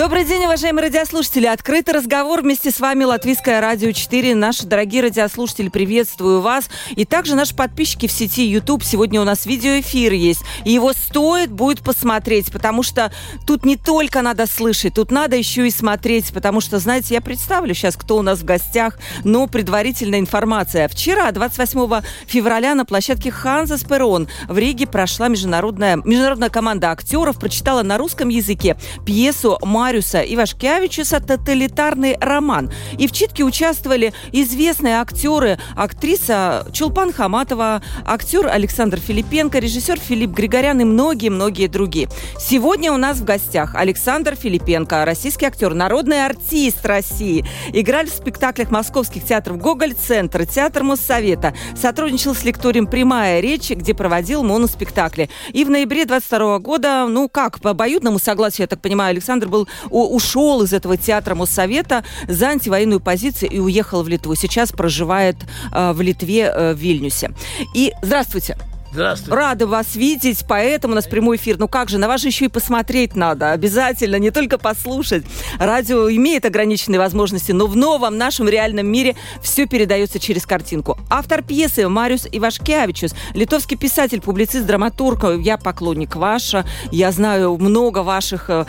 Добрый день, уважаемые радиослушатели. Открытый разговор вместе с вами Латвийское радио 4. Наши дорогие радиослушатели, приветствую вас. И также наши подписчики в сети YouTube. Сегодня у нас видеоэфир есть. И его стоит будет посмотреть, потому что тут не только надо слышать, тут надо еще и смотреть. Потому что, знаете, я представлю сейчас, кто у нас в гостях, но предварительная информация. Вчера, 28 февраля, на площадке Ханза Сперон в Риге прошла международная, международная команда актеров, прочитала на русском языке пьесу «Май Мариуса Ивашкевичуса «Тоталитарный роман». И в читке участвовали известные актеры, актриса Чулпан Хаматова, актер Александр Филипенко, режиссер Филипп Григорян и многие-многие другие. Сегодня у нас в гостях Александр Филипенко, российский актер, народный артист России. Играли в спектаклях московских театров «Гоголь-центр», «Театр Моссовета». Сотрудничал с лекторием «Прямая речь», где проводил моноспектакли. И в ноябре 22 года, ну как, по обоюдному согласию, я так понимаю, Александр был ушел из этого театра Моссовета за антивоенную позицию и уехал в Литву. Сейчас проживает э, в Литве, э, в Вильнюсе. И здравствуйте. Здравствуйте. Рада вас видеть, поэтому у нас прямой эфир. Ну как же, на вас же еще и посмотреть надо. Обязательно, не только послушать. Радио имеет ограниченные возможности, но в новом нашем реальном мире все передается через картинку. Автор пьесы Мариус Ивашкевичус, литовский писатель, публицист, драматург. Я поклонник ваша. Я знаю много ваших э,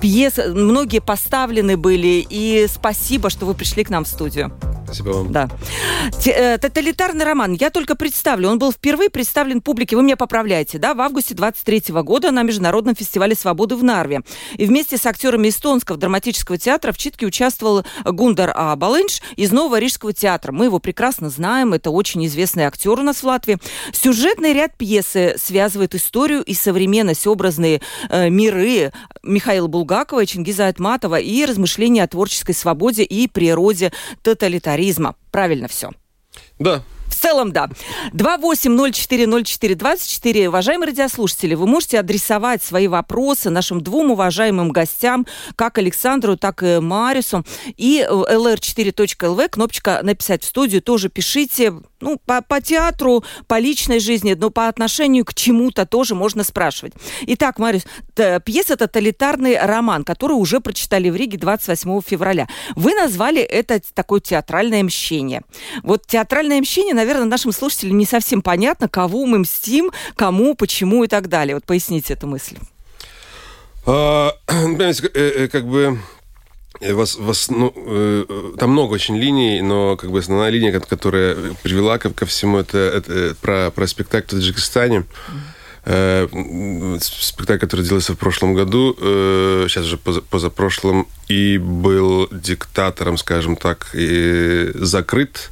пьес. Многие поставлены были. И спасибо, что вы пришли к нам в студию. Спасибо вам. Да. Э, тоталитарный роман. Я только представлю. Он был впервые представлен публике, вы меня поправляете, да, в августе 23 года на Международном фестивале свободы в Нарве. И вместе с актерами эстонского драматического театра в читке участвовал Гундар Абалынш из Нового Рижского театра. Мы его прекрасно знаем. Это очень известный актер у нас в Латвии. Сюжетный ряд пьесы связывает историю и современность, образные э, миры Михаила Булгакова, Чингиза Айтматова и размышления о творческой свободе и природе тоталитаризма. Правильно все. Да, в целом, да. 28040424. Уважаемые радиослушатели, вы можете адресовать свои вопросы нашим двум уважаемым гостям, как Александру, так и Марису. И lr4.lv, кнопочка «Написать в студию» тоже пишите ну, по, по театру, по личной жизни, но по отношению к чему-то тоже можно спрашивать. Итак, Мариус, пьеса «Тоталитарный роман», который уже прочитали в Риге 28 февраля. Вы назвали это такое театральное мщение. Вот театральное мщение, наверное, нашим слушателям не совсем понятно, кого мы мстим, кому, почему и так далее. Вот поясните эту мысль. А, понимаете, э, э, как бы вас, вас, ну, э, там много очень линий, но как бы основная линия, которая привела ко, ко всему, это, это про, про спектакль в Таджикистане. Э, спектакль, который делался в прошлом году, э, сейчас уже поза, позапрошлом, и был диктатором, скажем так, и закрыт.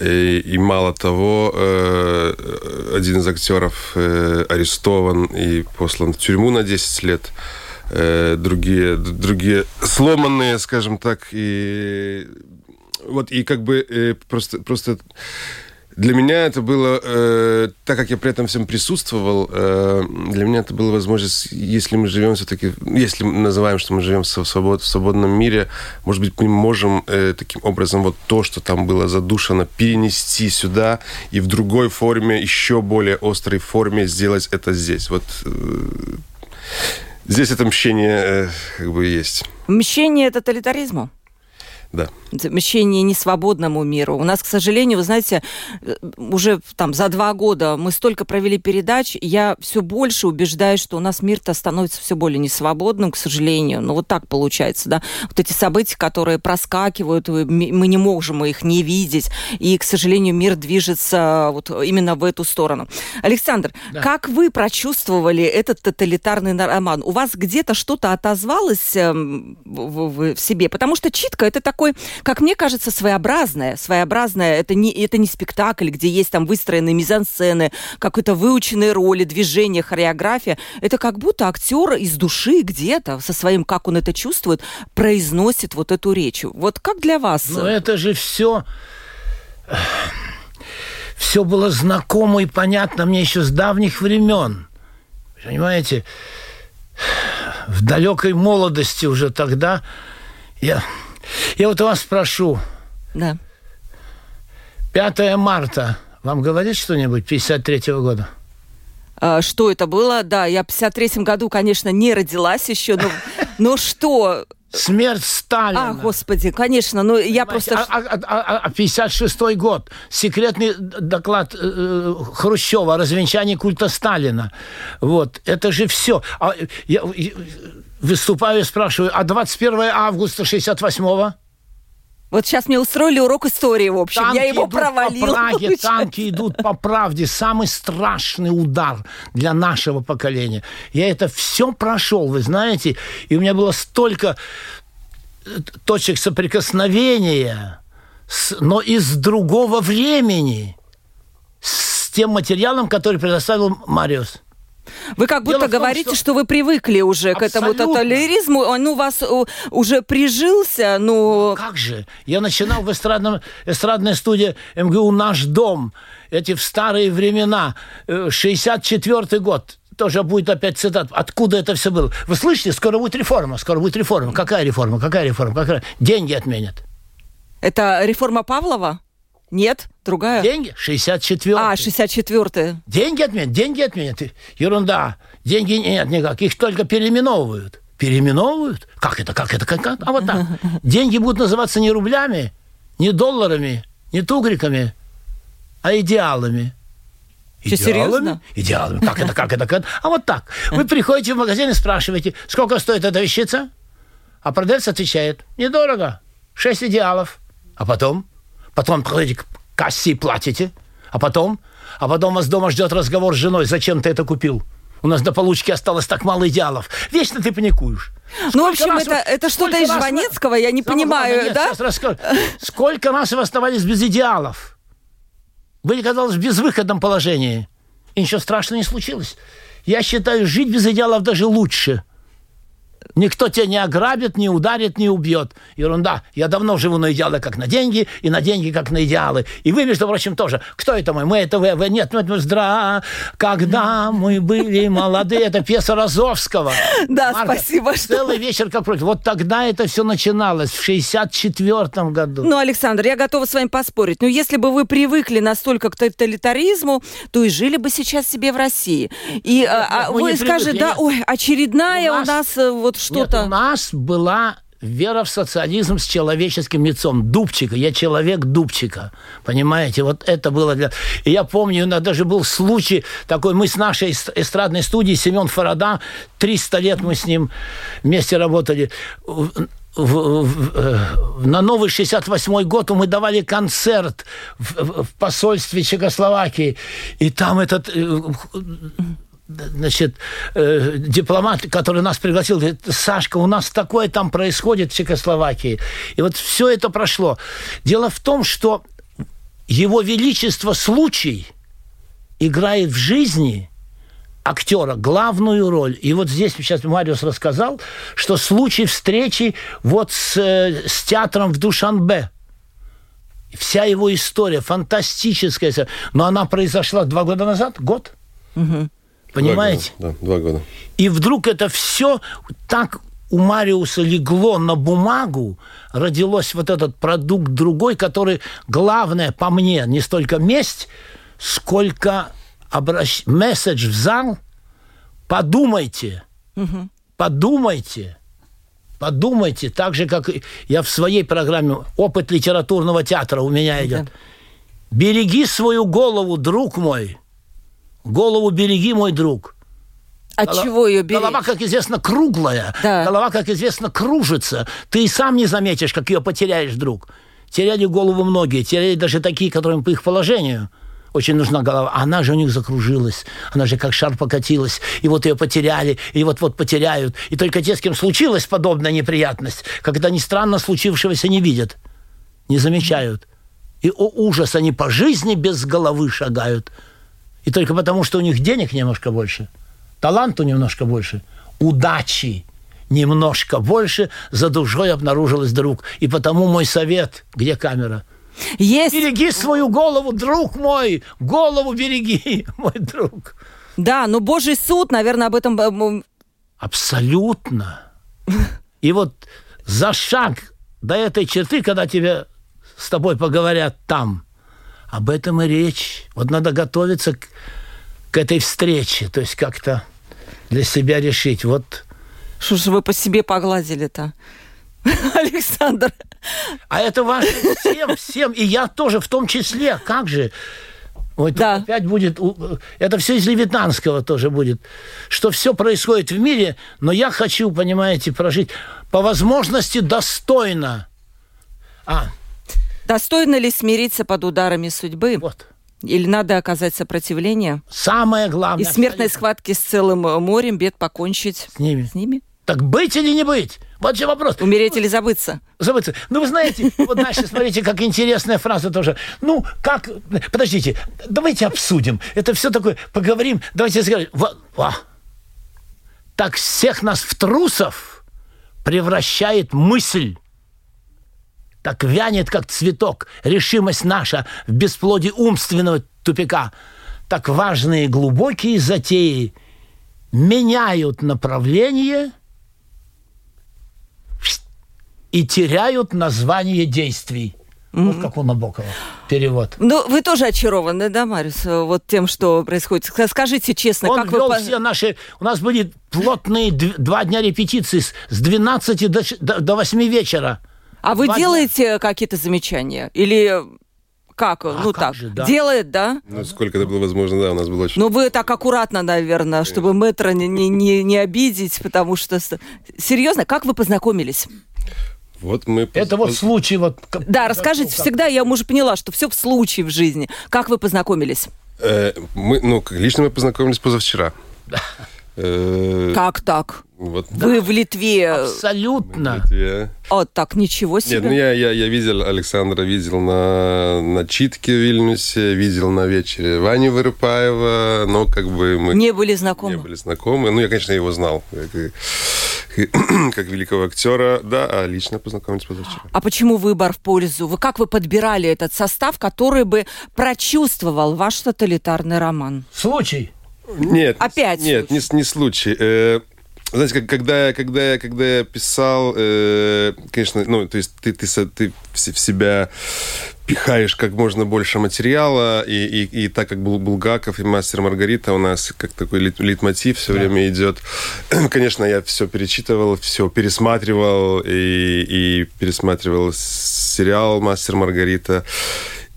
И, и мало того, э, один из актеров э, арестован и послан в тюрьму на 10 лет. Э, другие, другие сломанные, скажем так, и вот и как бы э, просто просто для меня это было, э, так как я при этом всем присутствовал, э, для меня это была возможность, если мы живем все-таки, если мы называем, что мы живем в, свобод, в свободном мире, может быть, мы можем э, таким образом вот то, что там было задушено, перенести сюда и в другой форме, еще более острой форме сделать это здесь. Вот э, Здесь это мщение э, как бы есть. Мщение тоталитаризму? Да. Замещение несвободному миру. У нас, к сожалению, вы знаете, уже там за два года мы столько провели передач, я все больше убеждаюсь, что у нас мир-то становится все более несвободным, к сожалению. Ну вот так получается, да. Вот эти события, которые проскакивают, мы не можем их не видеть, и, к сожалению, мир движется вот именно в эту сторону. Александр, да. как вы прочувствовали этот тоталитарный роман? У вас где-то что-то отозвалось эм, в, в, в себе? Потому что читка это такой такой, как мне кажется, своеобразное. Своеобразное, это не, это не спектакль, где есть там выстроенные мизансцены, какой-то выученные роли, движения, хореография. Это как будто актер из души где-то со своим, как он это чувствует, произносит вот эту речь. Вот как для вас? Ну, это же все все было знакомо и понятно мне еще с давних времен. Понимаете, в далекой молодости уже тогда я, я вот вас спрошу. Да. 5 марта вам говорит что-нибудь 53 года? А, что это было? Да, я в 53 году, конечно, не родилась еще, но, но что? Смерть Сталина. А, господи, конечно, ну я просто... А, а, а, а 56 год. Секретный доклад э, Хрущева о развенчании культа Сталина. Вот. Это же все. А, я, выступаю и спрашиваю, а 21 августа 68-го? Вот сейчас мне устроили урок истории, в общем. Танки я его провалила. По Праге, танки идут по правде. Самый страшный удар для нашего поколения. Я это все прошел, вы знаете. И у меня было столько э, точек соприкосновения, но из другого времени, с тем материалом, который предоставил Мариус. Вы как будто том, говорите, что... что вы привыкли уже Абсолютно. к этому тоталитаризму. Он у вас уже прижился, но... Ну, как же? Я начинал в эстрадном, эстрадной студии МГУ «Наш дом». Эти в старые времена. 64 э, год тоже будет опять цитат. Откуда это все было? Вы слышите, скоро будет реформа, скоро будет реформа. Какая реформа? Какая реформа? Какая? Деньги отменят. Это реформа Павлова? Нет, другая. Деньги? 64 А, 64 Деньги отменят, деньги отменят. Ерунда. Деньги нет никак, их только переименовывают. Переименовывают? Как это, как это, как, как? А вот так. Деньги будут называться не рублями, не долларами, не тугриками, а идеалами. Что, серьезно? Идеалами. Как это, как это, как это? А вот так. Вы приходите в магазин и спрашиваете, сколько стоит эта вещица? А продавец отвечает, недорого, шесть идеалов. А потом потом приходите к кассе и платите, а потом, а потом вас дома ждет разговор с женой, зачем ты это купил? У нас до получки осталось так мало идеалов. Вечно ты паникуешь. Сколько ну, в общем, это, вы, это что-то из Жванецкого, я не Самого понимаю, нет, да? Расскажу. Сколько раз вы оставались без идеалов? Вы оказались в безвыходном положении. И ничего страшного не случилось. Я считаю, жить без идеалов даже лучше – Никто тебя не ограбит, не ударит, не убьет. Ерунда. Я давно живу на идеалы как на деньги, и на деньги как на идеалы. И вы, между прочим, тоже. Кто это мы? Мы это вы, вы. Нет, мы здра. Когда мы были молодые. Это пьеса Розовского. Да, Марка, спасибо. Целый вечер как против. Вот тогда это все начиналось, в 64 году. Ну, Александр, я готова с вами поспорить. Но если бы вы привыкли настолько к тоталитаризму, то и жили бы сейчас себе в России. И нет, а, нет, вы скажете, да, ой, очередная у нас, у нас э, вот что-то... Нет, у нас была вера в социализм с человеческим лицом. Дубчика. Я человек Дубчика. Понимаете? Вот это было для... И я помню, у нас даже был случай такой, мы с нашей эстрадной студией, Семен Фарада, 300 лет мы с ним вместе работали. В, в, в, э, на новый 68-й год мы давали концерт в, в посольстве Чехословакии. И там этот э, значит, э, дипломат, который нас пригласил, говорит, Сашка, у нас такое там происходит в Чехословакии. И вот все это прошло. Дело в том, что его величество случай играет в жизни актера главную роль. И вот здесь сейчас Мариус рассказал, что случай встречи вот с, э, с театром в Душанбе. Вся его история фантастическая, но она произошла два года назад, год. Угу. Понимаете? Два года, да, два года. И вдруг это все так у Мариуса легло на бумагу, родилось вот этот продукт другой, который, главное, по мне, не столько месть, сколько обращ... месседж в зал. Подумайте, угу. подумайте, подумайте, так же, как я в своей программе «Опыт литературного театра» у меня идет. Да. Береги свою голову, друг мой – Голову береги, мой друг. От Голова, чего ее беречь? Голова, как известно, круглая. Да. Голова, как известно, кружится. Ты и сам не заметишь, как ее потеряешь, друг. Теряли голову многие, теряли даже такие, которым по их положению очень нужна голова. Она же у них закружилась. Она же как шар покатилась. И вот ее потеряли, и вот-вот потеряют. И только те, с кем случилась подобная неприятность, когда они странно случившегося не видят, не замечают. И, о ужас, они по жизни без головы шагают. И только потому, что у них денег немножко больше, таланту немножко больше, удачи немножко больше, за душой обнаружилась друг. И потому мой совет, где камера, Есть. Береги свою голову, друг мой. Голову береги, мой друг. Да, но Божий суд, наверное, об этом... Абсолютно. И вот за шаг до этой черты, когда тебе с тобой поговорят там, об этом и речь. Вот надо готовиться к, к этой встрече, то есть как-то для себя решить. Вот Что же вы по себе погладили-то? Александр. А это важно всем, всем, и я тоже в том числе. Как же? Тут Да. опять будет... Это все из Левитанского тоже будет. Что все происходит в мире, но я хочу, понимаете, прожить по возможности достойно. А, Достойно ли смириться под ударами судьбы? вот. Или надо оказать сопротивление? Самое И главное. смертной абсолютно. схватки с целым э, морем бед покончить С ними. с ними? Так быть или не быть? Вот же вопрос. Умереть или забыться? Забыться. Ну, вы знаете, вот дальше смотрите, как интересная фраза тоже. Ну, как... Подождите, давайте обсудим. Это все такое, поговорим. Давайте скажем. Вот, во. Так всех нас в трусов превращает мысль. Так вянет, как цветок, решимость наша в бесплодии умственного тупика. Так важные глубокие затеи меняют направление – и теряют название действий. Вот как у Набокова. Перевод. Ну, вы тоже очарованы, да, Мариус, вот тем, что происходит? Ска- Скажите честно, Он как вы... вел по- все наши... У нас были плотные дв- два дня репетиции с, с 12 до, ш- до, до 8 вечера. А вы Два дня. делаете какие-то замечания? Или как? ну как так, же, да. делает, да? Ну, сколько это было возможно, да, у нас было очень... Ну, вы так аккуратно, наверное, чтобы мэтра не, не, не, не обидеть, потому что... Серьезно, как вы познакомились? Вот мы... Это вот случай вот... как- Да, расскажите, как- всегда я уже поняла, что все в случае в жизни. Как вы познакомились? Э, мы, ну, лично мы познакомились позавчера. Э, Как так? Вот. Вы в Литве... Абсолютно. Я- О, так, ничего себе. Нет, ну я, я, я видел Александра, видел на, на читке в Вильнюсе, видел на вечере Вани Вырыпаева, но как бы мы Не были не знакомы? были знакомы. Ну, я, конечно, его знал, как, как великого актера, да, а лично познакомились позавчера. А почему выбор в пользу? Вы как вы подбирали этот состав, который бы прочувствовал ваш тоталитарный роман? Случай. Нет, Опять нет, не, не случай. Э, знаете, как, когда, я- когда, когда я писал, э, конечно, ну, то есть ты, ты, ты в се- в себя пихаешь как можно больше материала, и, и, и так как был Булгаков и Мастер Маргарита у нас как такой лит, литмотив все время идет. Конечно, я все перечитывал, все пересматривал и, и пересматривал сериал Мастер Маргарита.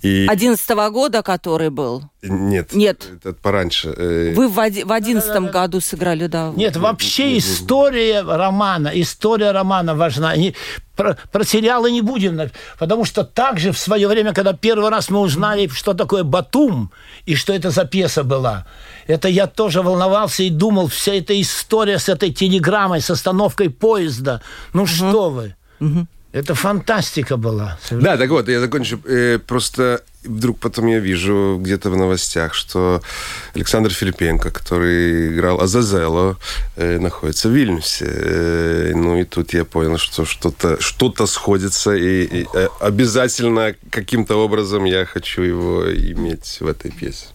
И... Одиннадцатого года, который был? Нет. Нет. Это пораньше. Э, Вы в в одиннадцатом году сыграли, да? Нет, вообще история романа, история романа важна. Не- про, про сериалы не будем, потому что также в свое время, когда первый раз мы узнали, что такое Батум и что это за пьеса была, это я тоже волновался и думал, вся эта история с этой телеграммой, с остановкой поезда. Ну что вы? Это фантастика была. Да, так вот, я закончу. Э, просто вдруг потом я вижу где-то в новостях, что Александр Филипенко, который играл Азазело, э, находится в Вильнюсе. Э, ну и тут я понял, что что-то что сходится, и, и, э, обязательно каким-то образом я хочу его иметь в этой пьесе.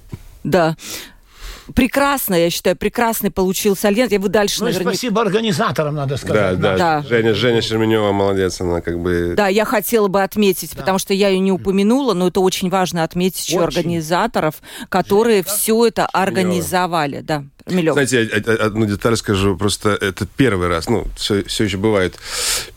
Да. Прекрасно, я считаю, прекрасный получился альянс. Я вы дальше, Ну наверное... спасибо организаторам, надо Да, сказать. да, Да. Женя, Женя Шерменева молодец, она как бы... Да, я хотела бы отметить, потому что я ее не упомянула, но это очень важно отметить еще Очень. организаторов, которые все это организовали. Да, Милёв. Знаете, одну деталь скажу. Просто это первый раз. Ну, все, все еще бывают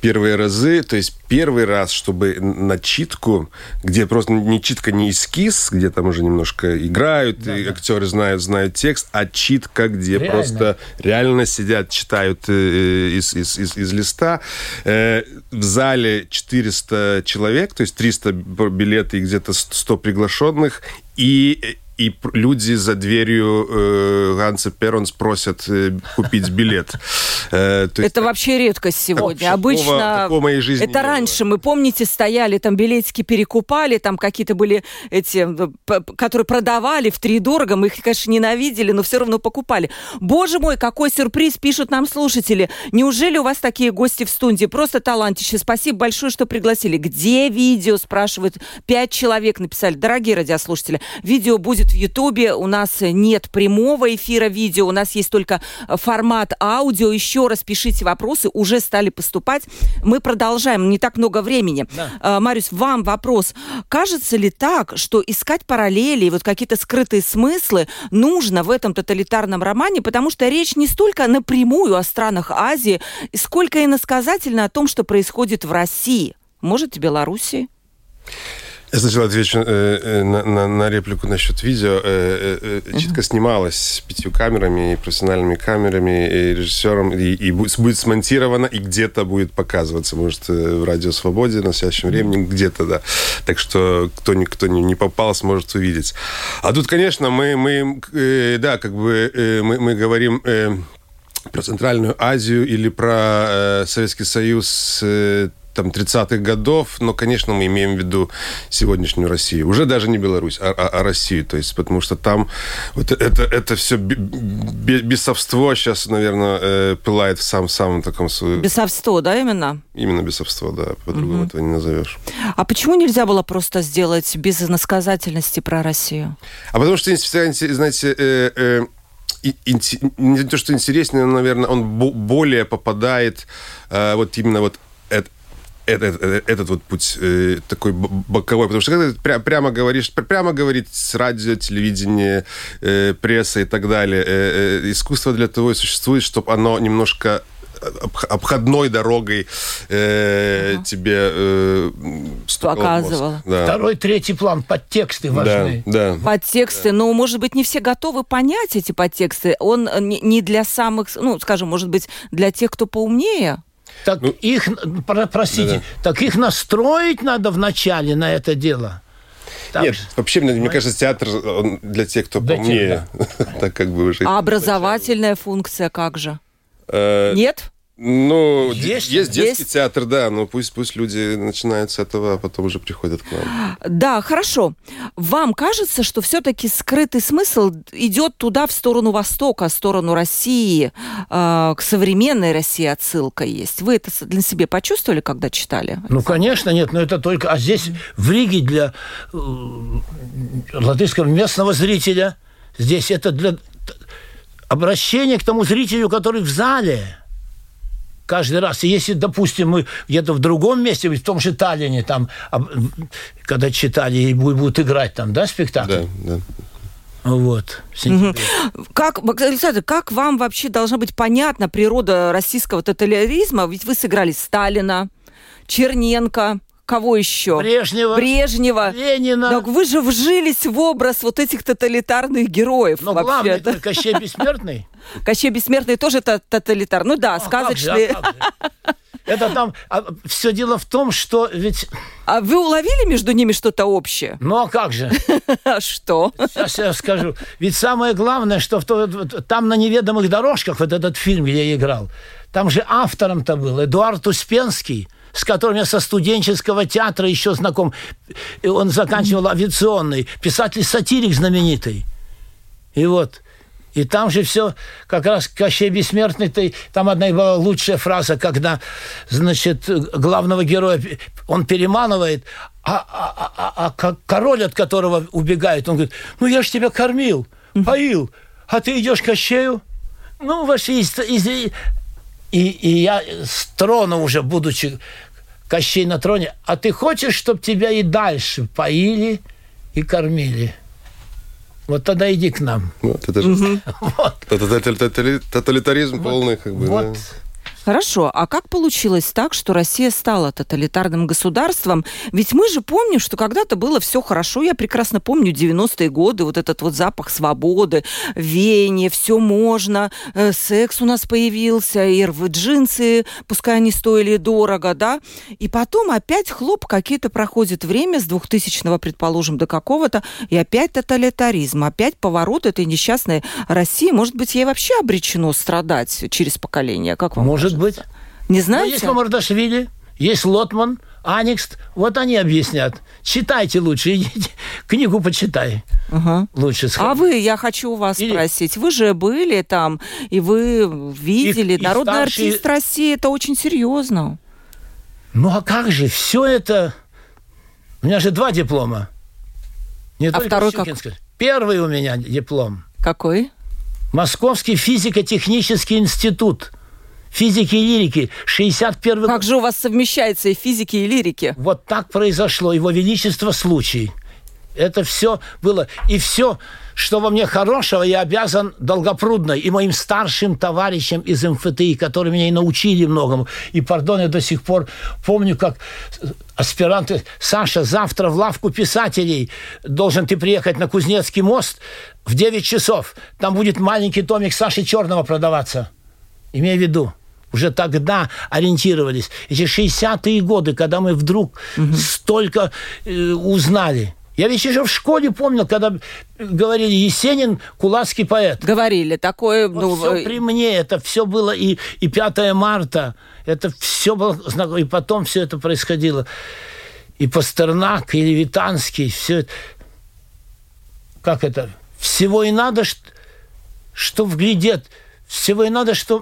первые разы. То есть первый раз, чтобы на читку, где просто не читка, не эскиз, где там уже немножко играют, и актеры знают, знают текст, а читка, где Реально. просто реально сидят, читают э, из, из, из, из листа. Э, в зале 400 человек, то есть 300 билеты и где-то 100 приглашенных. И и люди за дверью э, Ганса Перонс просят э, купить билет. Э, есть, это вообще редкость сегодня. Обычно такого моей жизни это раньше. Мы, помните, стояли, там билетики перекупали, там какие-то были эти, которые продавали в три дорого. Мы их, конечно, ненавидели, но все равно покупали. Боже мой, какой сюрприз пишут нам слушатели. Неужели у вас такие гости в студии? Просто талантище. Спасибо большое, что пригласили. Где видео, спрашивают. Пять человек написали. Дорогие радиослушатели, видео будет в Ютубе. У нас нет прямого эфира видео. У нас есть только формат аудио. Еще раз пишите вопросы. Уже стали поступать. Мы продолжаем. Не так много времени. Да. А, Мариус, вам вопрос. Кажется ли так, что искать параллели, вот какие-то скрытые смыслы нужно в этом тоталитарном романе, потому что речь не столько напрямую о странах Азии, сколько иносказательно о том, что происходит в России. Может, в Белоруссии? Я сначала отвечу э, э, на, на, на реплику насчет видео. Э, э, э читка снималась пятью камерами, и профессиональными камерами, и режиссером, и, и будет, смонтировано, и где-то будет показываться, может, э, в Радио Свободе на настоящем времени, где-то, да. Так что кто никто не, не попал, сможет увидеть. А тут, конечно, мы, мы э, да, как бы э, мы, мы говорим... Э, про Центральную Азию или про э, Советский Союз э, там, 30-х годов, но, конечно, мы имеем в виду сегодняшнюю Россию. Уже даже не Беларусь, а, а, а Россию. То есть, потому что там вот это, это все бесовство сейчас, наверное, э, пылает в самом, самом таком... Бесовство, да, именно? Именно бесовство, да. По-другому угу. этого не назовешь. А почему нельзя было просто сделать без иносказательности про Россию? А потому что, знаете, э, э, не то, что интереснее, но, наверное, он более попадает э, вот именно вот этот, этот вот путь э, такой боковой, потому что когда ты пря, прямо говоришь, прямо говорить с радио, телевидения, э, пресса и так далее, э, э, искусство для того и существует, чтобы оно немножко обходной дорогой э, ага. тебе э, показывало. Да. Второй, третий план, подтексты важны. Да, да. Подтексты, да. но, может быть, не все готовы понять эти подтексты. Он не для самых, ну, скажем, может быть, для тех, кто поумнее. Так ну, их, простите, да, да. так их настроить надо вначале на это дело. Так Нет, вообще, мне, мне кажется, театр он для тех, кто для помнее. так как бы уже. А образовательная функция как же? Э, Нет? Ну, есть, есть детский есть? театр, да, но пусть, пусть люди начинают с этого, а потом уже приходят к нам. Да, хорошо. Вам кажется, что все-таки скрытый смысл идет туда, в сторону Востока, в сторону России, э, к современной России отсылка есть? Вы это для себя почувствовали, когда читали? Ну, конечно, нет, но это только... А здесь в Риге для э, латышского местного зрителя, здесь это для обращения к тому зрителю, который в зале каждый раз. И если, допустим, мы где-то в другом месте, в том же Таллине, там, когда читали и будут играть там, да, спектакль? Да, да. Вот. Угу. Как, Александр, как вам вообще должна быть понятна природа российского тоталитаризма? Ведь вы сыграли Сталина, Черненко, кого еще? Брежнева. Брежнева. Ленина. Так вы же вжились в образ вот этих тоталитарных героев. Но да? Кощей Бессмертный. Кощей Бессмертный тоже тоталитар. Ну да, а сказочный. Как же, а как же? Это там а, все дело в том, что ведь. А вы уловили между ними что-то общее? Ну а как же? Что? Сейчас я скажу. Ведь самое главное, что в то, там на неведомых дорожках вот этот фильм, где я играл, там же автором-то был Эдуард Успенский с которым я со студенческого театра еще знаком. И он заканчивал авиационный. Писатель-сатирик знаменитый. И вот. И там же все, как раз Кощей Бессмертный, ты, там одна была лучшая фраза, когда, значит, главного героя он переманывает, а, а, а, а, а король, от которого убегает, он говорит, ну я же тебя кормил, поил, а ты идешь к Кощею? Ну, вообще, из, из, и, и я с трона уже, будучи Кощей на троне, а ты хочешь, чтобы тебя и дальше поили и кормили? Вот тогда иди к нам. Вот, это же вот. тоталитаризм полный, как бы. Вот. Хорошо, а как получилось так, что Россия стала тоталитарным государством? Ведь мы же помним, что когда-то было все хорошо. Я прекрасно помню 90-е годы, вот этот вот запах свободы, веяние, все можно, э, секс у нас появился, и джинсы, пускай они стоили дорого, да? И потом опять хлоп, какие-то проходит время с 2000-го, предположим, до какого-то, и опять тоталитаризм, опять поворот этой несчастной России. Может быть, ей вообще обречено страдать через поколение? Как вам Может кажется? быть. Не Но знаете? есть Мамардашвили, есть Лотман, Аникст. Вот они объяснят. Читайте лучше, идите, книгу почитай. Ага. Лучше А сходи. вы, я хочу у вас Или- спросить, вы же были там, и вы видели, И- и народный старшие- артист России, это очень серьезно. Ну а как же, все это... У меня же два диплома. Не А второй как? Первый у меня диплом. Какой? Московский физико-технический институт физики и лирики, 61 Как же у вас совмещается и физики, и лирики? Вот так произошло. Его Величество случай. Это все было. И все, что во мне хорошего, я обязан Долгопрудной и моим старшим товарищам из МФТИ, которые меня и научили многому. И, пардон, я до сих пор помню, как аспиранты Саша, завтра в лавку писателей должен ты приехать на Кузнецкий мост в 9 часов. Там будет маленький томик Саши Черного продаваться. Имея в виду, уже тогда ориентировались. Эти 60-е годы, когда мы вдруг столько э, узнали. Я ведь еще в школе помнил, когда говорили Есенин, кулацкий поэт. Говорили, такое... Вот ну, все э, при мне, это все было и, и 5 марта, это все было и потом все это происходило. И Пастернак, и Левитанский, все это. Как это? Всего и надо, ш- что вглядет, всего и надо, что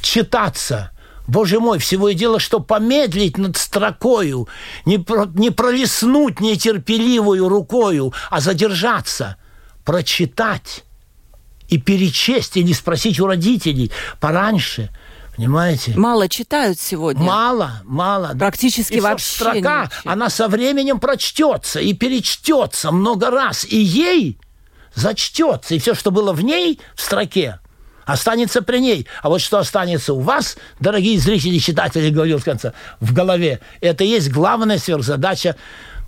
вчитаться. Боже мой, всего и дело, что помедлить над строкою, не, про, не пролеснуть нетерпеливую рукою, а задержаться, прочитать и перечесть, или спросить у родителей пораньше. Понимаете? мало читают сегодня. Мало, мало. Практически И вообще строка, не она со временем прочтется и перечтется много раз, и ей зачтется, и все, что было в ней, в строке, останется при ней. А вот что останется у вас, дорогие зрители, читатели, говорил в конце, в голове, это и есть главная сверхзадача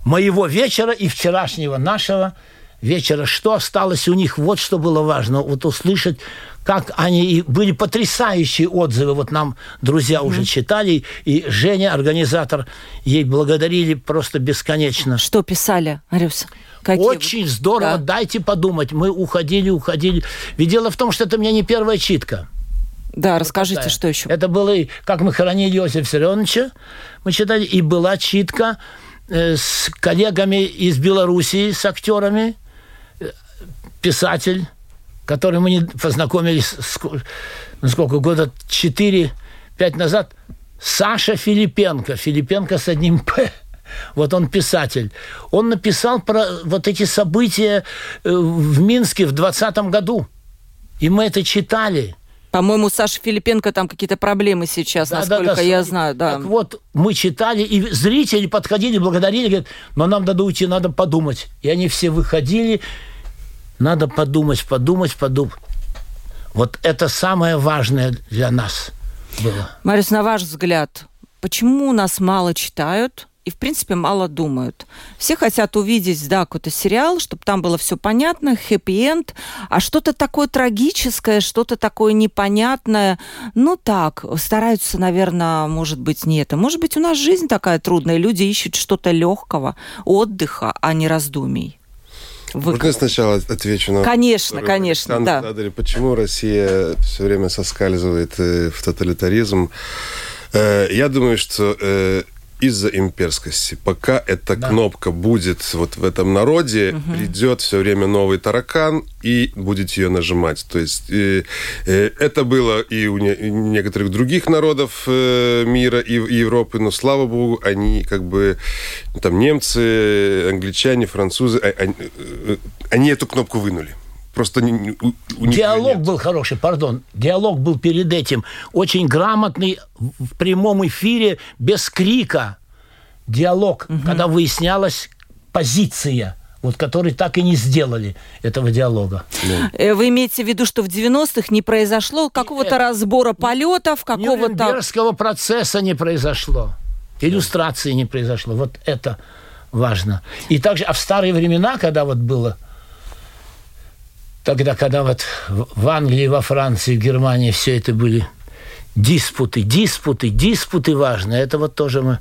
моего вечера и вчерашнего нашего вечера. Что осталось у них, вот что было важно. Вот услышать, как они... И были потрясающие отзывы. Вот нам друзья уже читали, и Женя, организатор, ей благодарили просто бесконечно. Что писали, Арюс? Какие Очень здорово, Да. дайте подумать. Мы уходили, уходили. Ведь дело в том, что это у меня не первая читка. Да, расскажите, такая. что еще? Это было, как мы хоронили Иосифа Виссарионовича, мы читали, и была читка э, с коллегами из Белоруссии, с актерами, э, писатель, который мы не познакомились ну, сколько, года 4-5 назад, Саша Филипенко, Филипенко с одним «П», вот он писатель. Он написал про вот эти события э, в Минске в 20 году. И мы это читали. По-моему, Саша Филипенко там какие-то проблемы сейчас, Да, насколько да, да, я знаю, да. Так вот, мы читали, и зрители подходили, благодарили, говорят, но нам надо уйти, надо подумать. И они все выходили, надо подумать, подумать, подумать. Вот это самое важное для нас было. Марис, на ваш взгляд, почему нас мало читают и, в принципе, мало думают? Все хотят увидеть, да, какой-то сериал, чтобы там было все понятно, хэппи-энд, а что-то такое трагическое, что-то такое непонятное, ну так, стараются, наверное, может быть, не это. Может быть, у нас жизнь такая трудная, люди ищут что-то легкого, отдыха, а не раздумий. Вы Можно сначала отвечу на... Конечно, который конечно, Александр да. задали? Почему Россия все время соскальзывает э, в тоталитаризм? Э, Я думаю, что э, из-за имперскости. Пока эта кнопка будет вот в этом народе, придет все время новый таракан и будет ее нажимать. То есть э, э, это было и у не- и некоторых других народов э, мира и и Европы, но слава богу, они как бы там немцы, англичане, французы, а- они, э, они эту кнопку вынули. Просто не- у, Диалог нет. был хороший, пардон. Диалог был перед этим очень грамотный в прямом эфире, без крика. Диалог, когда выяснялась позиция вот которые так и не сделали этого диалога. Э, Вы имеете в виду, что в 90-х не произошло какого-то разбора полетов, какого-то... Нюрнбергского процесса не произошло. Иллюстрации не произошло. Вот это важно. И также, а в старые времена, когда вот было, тогда, когда вот в Англии, во Франции, в Германии все это были диспуты, диспуты, диспуты важны. Это вот тоже мы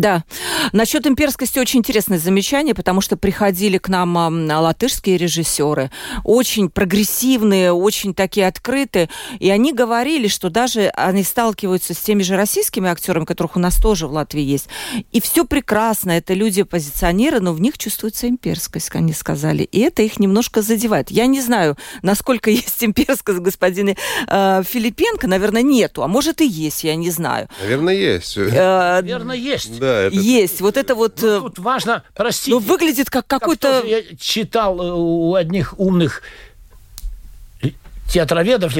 Да. Насчет имперскости очень интересное замечание, потому что приходили к нам ам, латышские режиссеры, очень прогрессивные, очень такие открытые, и они говорили, что даже они сталкиваются с теми же российскими актерами, которых у нас тоже в Латвии есть, и все прекрасно, это люди оппозиционеры, но в них чувствуется имперскость, как они сказали, и это их немножко задевает. Я не знаю, насколько есть имперскость господина э, Филипенко, наверное, нету, а может и есть, я не знаю. Наверное, есть. Э, Наверное, есть. Да, это... есть. Вот это вот... э, Тут важно, простите, Ну, выглядит как как какой-то... тоже я читал э, у одних умных театроведов,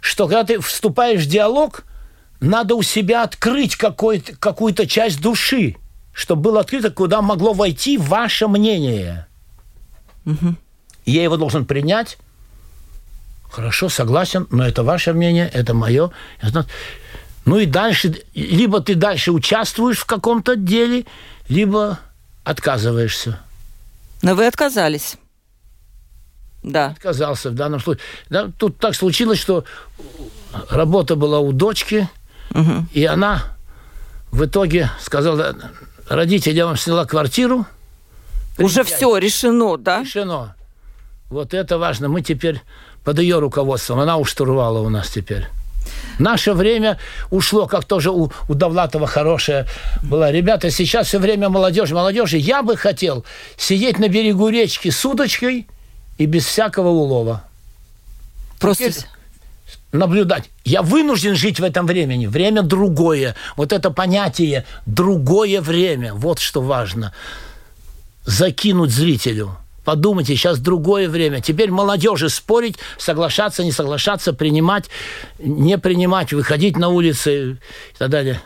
что когда ты вступаешь в диалог, надо у себя открыть какой-то- какую-то часть души, чтобы было открыто, куда могло войти ваше мнение. И Я его должен принять. Хорошо, согласен, но это ваше мнение, это мое. Я знаю. Ну и дальше, либо ты дальше участвуешь в каком-то деле, либо отказываешься. Но вы отказались. Да. Отказался в данном случае. Да, тут так случилось, что работа была у дочки, и она в итоге сказала, родители, я вам сняла квартиру, Уже все решено, да? решено. Вот это важно. Мы теперь под ее руководством. Она уж штурвала у нас теперь. Наше время ушло, как тоже у, у Довлатова хорошее было. Ребята, сейчас все время молодежь, молодежи. Я бы хотел сидеть на берегу речки с удочкой и без всякого улова. Просто... Теперь наблюдать. Я вынужден жить в этом времени. Время другое. Вот это понятие другое время. Вот что важно. Закинуть зрителю. Подумайте, сейчас другое время. Теперь молодежи спорить, соглашаться, не соглашаться, принимать, не принимать, выходить на улицы и так далее.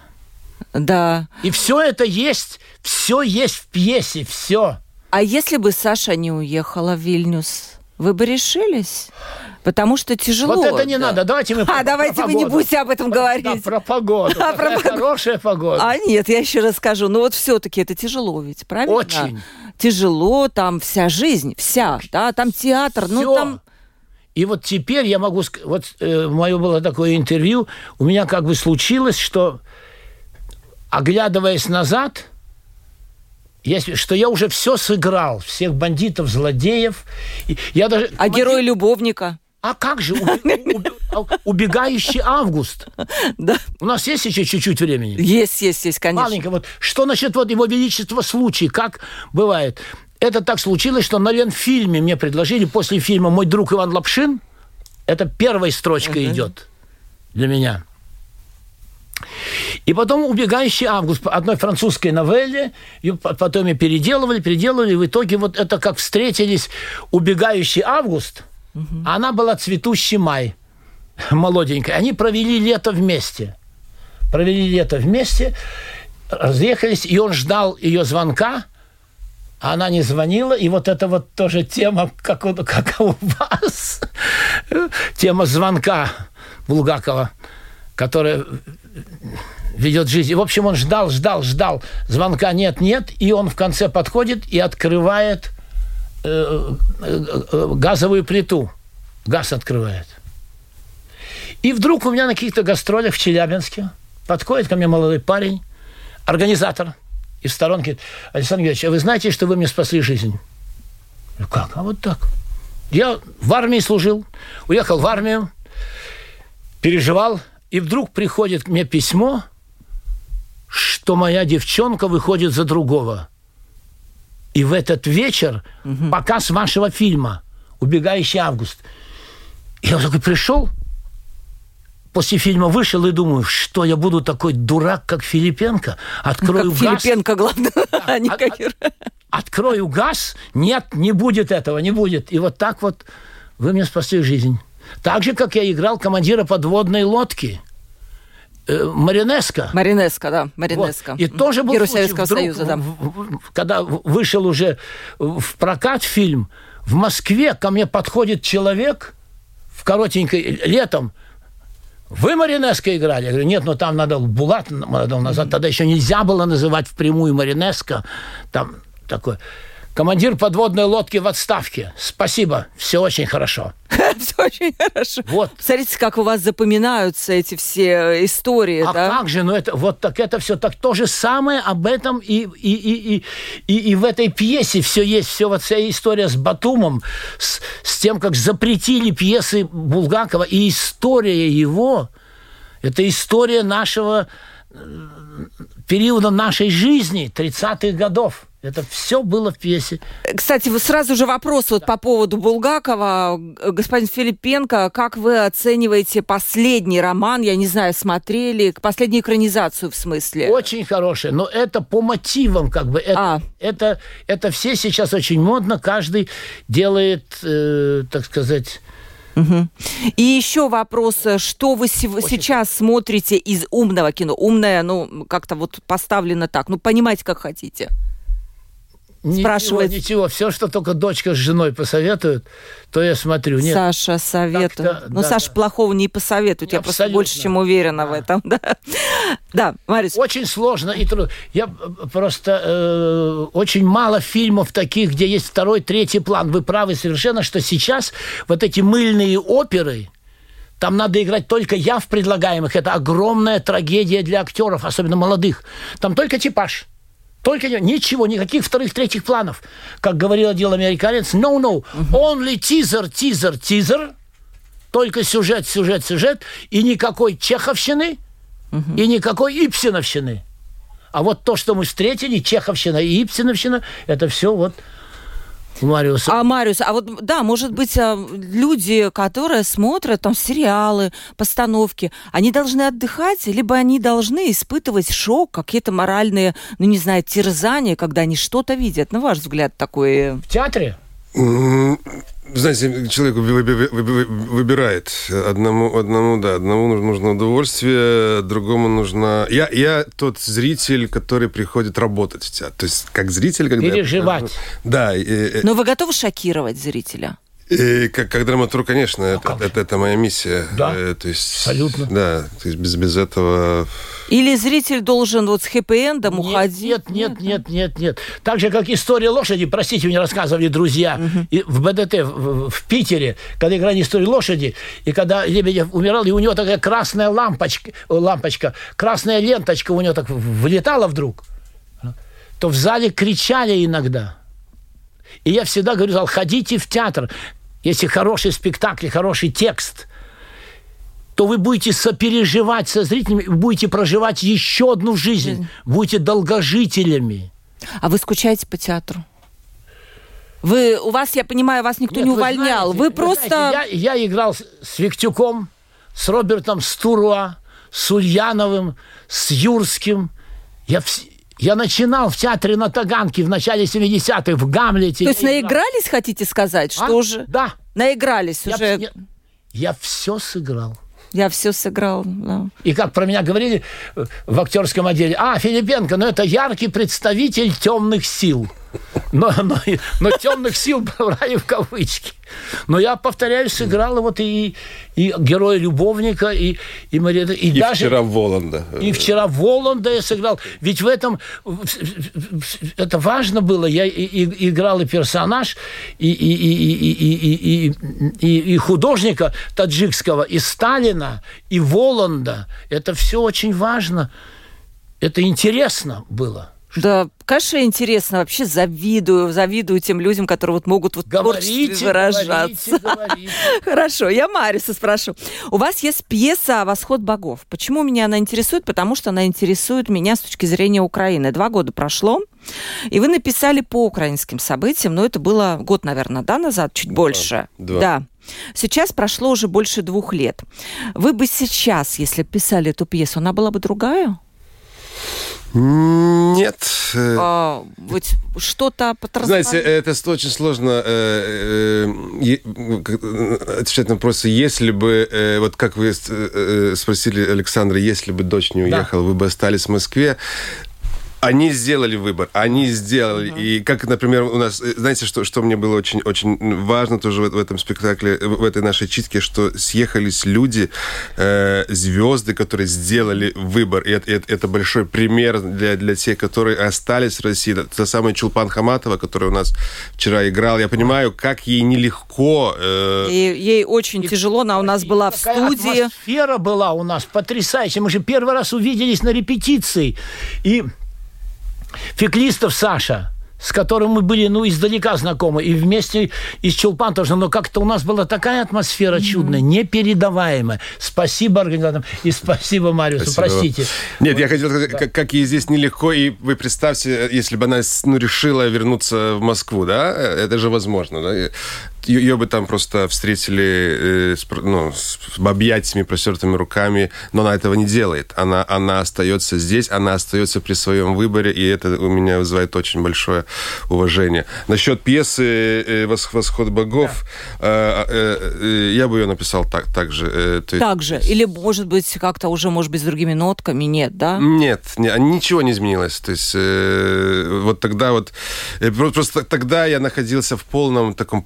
Да. И все это есть, все есть в пьесе, все. А если бы Саша не уехала в Вильнюс, вы бы решились? Потому что тяжело. Вот это не да. надо. Давайте мы А, про- давайте про вы не будете об этом Да, говорить. про погоду. А, про погоду. хорошая погода. А нет, я еще расскажу. Ну вот все-таки это тяжело ведь, правильно? Очень. Тяжело, там вся жизнь, вся, да, там театр, ну Всё. там... И вот теперь я могу сказать, вот э, мое было такое интервью, у меня как бы случилось, что, оглядываясь назад, если, что я уже все сыграл, всех бандитов, злодеев. Я даже, А герой любовника? А как же? А, Убегающий август. Да. У нас есть еще чуть-чуть времени? Есть, есть, есть, конечно. Маленько. Вот что насчет вот его величества случай? Как бывает? Это так случилось, что на Ленфильме мне предложили после фильма «Мой друг Иван Лапшин». Это первой строчкой идет для меня. И потом «Убегающий август» по одной французской новелле. Ее по- потом и переделывали, переделывали. И в итоге вот это как встретились «Убегающий август», а она была «Цветущий май», молоденькая. Они провели лето вместе. Провели лето вместе, разъехались, и он ждал ее звонка, а она не звонила, и вот это вот тоже тема, как, у- как у вас, тема звонка Булгакова, которая ведет жизнь. И, в общем, он ждал, ждал, ждал, звонка нет, нет, и он в конце подходит и открывает э, э, э, газовую плиту. Газ открывает. И вдруг у меня на каких-то гастролях в Челябинске подходит ко мне молодой парень, организатор, и в сторонке Александр Георгиевич, а вы знаете, что вы мне спасли жизнь? Как? А вот так. Я в армии служил, уехал в армию, переживал, и вдруг приходит мне письмо, что моя девчонка выходит за другого. И в этот вечер показ вашего фильма «Убегающий август». И я такой пришел, после фильма вышел и думаю, что я буду такой дурак, как Филипенко, открою Как газ, Филипенко, главное, а не как открою газ, нет, не будет этого, не будет. И вот так вот вы мне спасли жизнь. Так же, как я играл командира подводной лодки. э, Маринеско. Маринеско, да, Маринеско. Вот. И тоже был Герой случай, Советского вдруг, Союза, да. когда вышел уже в прокат фильм, в Москве ко мне подходит человек в коротенькой летом. Вы Маринеско играли? Я говорю, нет, но там надо Булат надо назад. Тогда еще нельзя было называть впрямую Маринеско. Там такой. Командир подводной лодки в отставке. Спасибо, все очень хорошо. Все очень хорошо. Вот. Смотрите, как у вас запоминаются эти все истории, А да? как же, ну это вот так это все так то же самое об этом и и и и, и, и в этой пьесе все есть, все вот вся история с Батумом, с, с тем, как запретили пьесы Булгакова и история его, это история нашего э, периода нашей жизни 30-х годов. Это все было в пьесе. Кстати, вот сразу же вопрос вот по поводу Булгакова. Господин Филипенко, как вы оцениваете последний роман, я не знаю, смотрели, последнюю экранизацию в смысле? Очень хорошее, но это по мотивам, как бы. Это, А. это, это все сейчас очень модно, каждый делает, э, так сказать, И еще вопрос, э, что вы сев- сейчас смотрите из умного кино? Умное, ну, как-то вот поставлено так. Ну, понимаете, как хотите. Спрашивает. Ничего, ничего, все, что только дочка с женой посоветуют, то я смотрю. Нет, Саша советует. Ну, да, Саша да. плохого не посоветует. Я просто больше чем уверена в этом. Да, да Марис. очень сложно и трудно. Я э, просто э, очень мало фильмов таких, где есть второй, третий план. Вы правы совершенно, что сейчас вот эти мыльные оперы, там надо играть только я в предлагаемых. Это огромная трагедия для актеров, особенно молодых. Там только типаж. Только ничего, никаких вторых, третьих планов. Как говорил один американец, no, no, only teaser, teaser, teaser. Только сюжет, сюжет, сюжет. И никакой чеховщины, и никакой Ипсиновщины. А вот то, что мы встретили, Чеховщина и Ипсиновщина, это все вот Мариуса. А, Мариус, а вот, да, может быть, а, люди, которые смотрят там сериалы, постановки, они должны отдыхать, либо они должны испытывать шок, какие-то моральные, ну, не знаю, терзания, когда они что-то видят. На ваш взгляд, такое... В театре? Знаете, человек выби- выби- выби- выбирает. Одному, одному, да, одному нужно- удовольствие, другому нужно... Я, я тот зритель, который приходит работать в театр. То есть, как зритель, когда... я Переживать. прихожу- Да, и, и- Но вы готовы шокировать зрителя? и как, как драматург, конечно, это, как же. это, это моя миссия. Да, Э, то есть, абсолютно. Да, то есть без, без этого... Или зритель должен вот с хэппи-эндом уходить? Нет, нет, нет, нет, нет. Так же, как история лошади, простите, мне рассказывали друзья и в БДТ в, в- Питере, когда играли историю лошади, и когда Лебедев умирал, и у него такая красная лампочка, лампочка красная ленточка у него так влетала вдруг, то в зале кричали иногда. И я всегда говорю, зал, ходите в театр, если хороший спектакль, хороший текст, то вы будете сопереживать со зрителями, вы будете проживать еще одну жизнь, будете долгожителями. А вы скучаете по театру? Вы, у вас, я понимаю, вас никто Нет, не вы увольнял. знаете, вы вы просто... знаете, я, я играл с, с Виктюком, с Робертом Стуруа, с Ульяновым, с Юрским. Я, вс- я начинал в театре на Таганке в начале 70-х, в Гамлете. То есть Я играл. наигрались, хотите сказать? А? Что же? Да. Наигрались Я, уже. я, я все сыграл. Я все сыграл. да. И как про меня говорили э, в актерском отделе, а, Филипенко, ну это яркий представитель темных сил. Но, но, но темных сил брали в кавычки. Но я, повторяю, сыграл вот и, и героя-любовника, и, и, Мария- и, И даже... вчера Воланда. И вчера Воланда я сыграл. Ведь в этом это важно было. Я и, и- играл и персонаж, и, и, и, и, и, и- и художника таджикского, и Сталина, и Воланда. Это все очень важно. Это интересно было. Да, конечно, интересно. Вообще завидую, завидую тем людям, которые вот могут вот Говорите, выражаться. говорите, говорите. Хорошо, я Мариса спрошу. У вас есть пьеса «Восход богов». Почему меня она интересует? Потому что она интересует меня с точки зрения Украины. Два года прошло, и вы написали по украинским событиям, но это было год, наверное, да, назад, чуть больше. два. Да. Сейчас прошло уже больше двух лет. Вы бы сейчас, если писали эту пьесу, она была бы другая? Нет. э, А, вот что-то Знаете, подразумевает? это с- очень сложно э, э, э, отвечать на вопросы. Если бы, э, вот как вы э, спросили Александра, если бы дочь не Да. уехала, вы бы остались в Москве. Они сделали выбор, они сделали. И как, например, у нас, э, знаете, что, что мне было очень, очень важно тоже в, в этом спектакле, в этой нашей читке, что съехались люди, э, звезды, которые сделали выбор. И это, это- это большой пример для, для тех, которые остались в России. Та самая Чулпан Хаматова, которая у нас вчера играла. Я понимаю, как ей нелегко. э, И ей очень тяжело, она у нас была в Такая студии. атмосфера была у нас потрясающая. Мы же первый раз увиделись на репетиции. И Феклистов Саша, с которым мы были, ну, издалека знакомы, и вместе из Чулпан тоже, но как-то у нас была такая атмосфера чудная, непередаваемая. Спасибо организаторам и спасибо Мариусу, Спасибо. простите. Нет, я хотел сказать, как, как ей здесь нелегко, и вы представьте, если бы она ну, решила вернуться в Москву, да, это же возможно, да, ее, бы там просто встретили э, с, ну, с объятиями, простертыми руками, но она этого не делает. Она, она остается здесь, она остается при своем выборе, и это у меня вызывает очень большое уважение. Насчет пьесы э, «Вос- «Восход богов», э, э, э, я бы ее написал так, так же. э, Так же. Или, может быть, как-то уже, может быть, с другими нотками. Нет, да? Нет, не- ничего не изменилось. То есть э, вот тогда вот э, про- просто тогда я находился в полном таком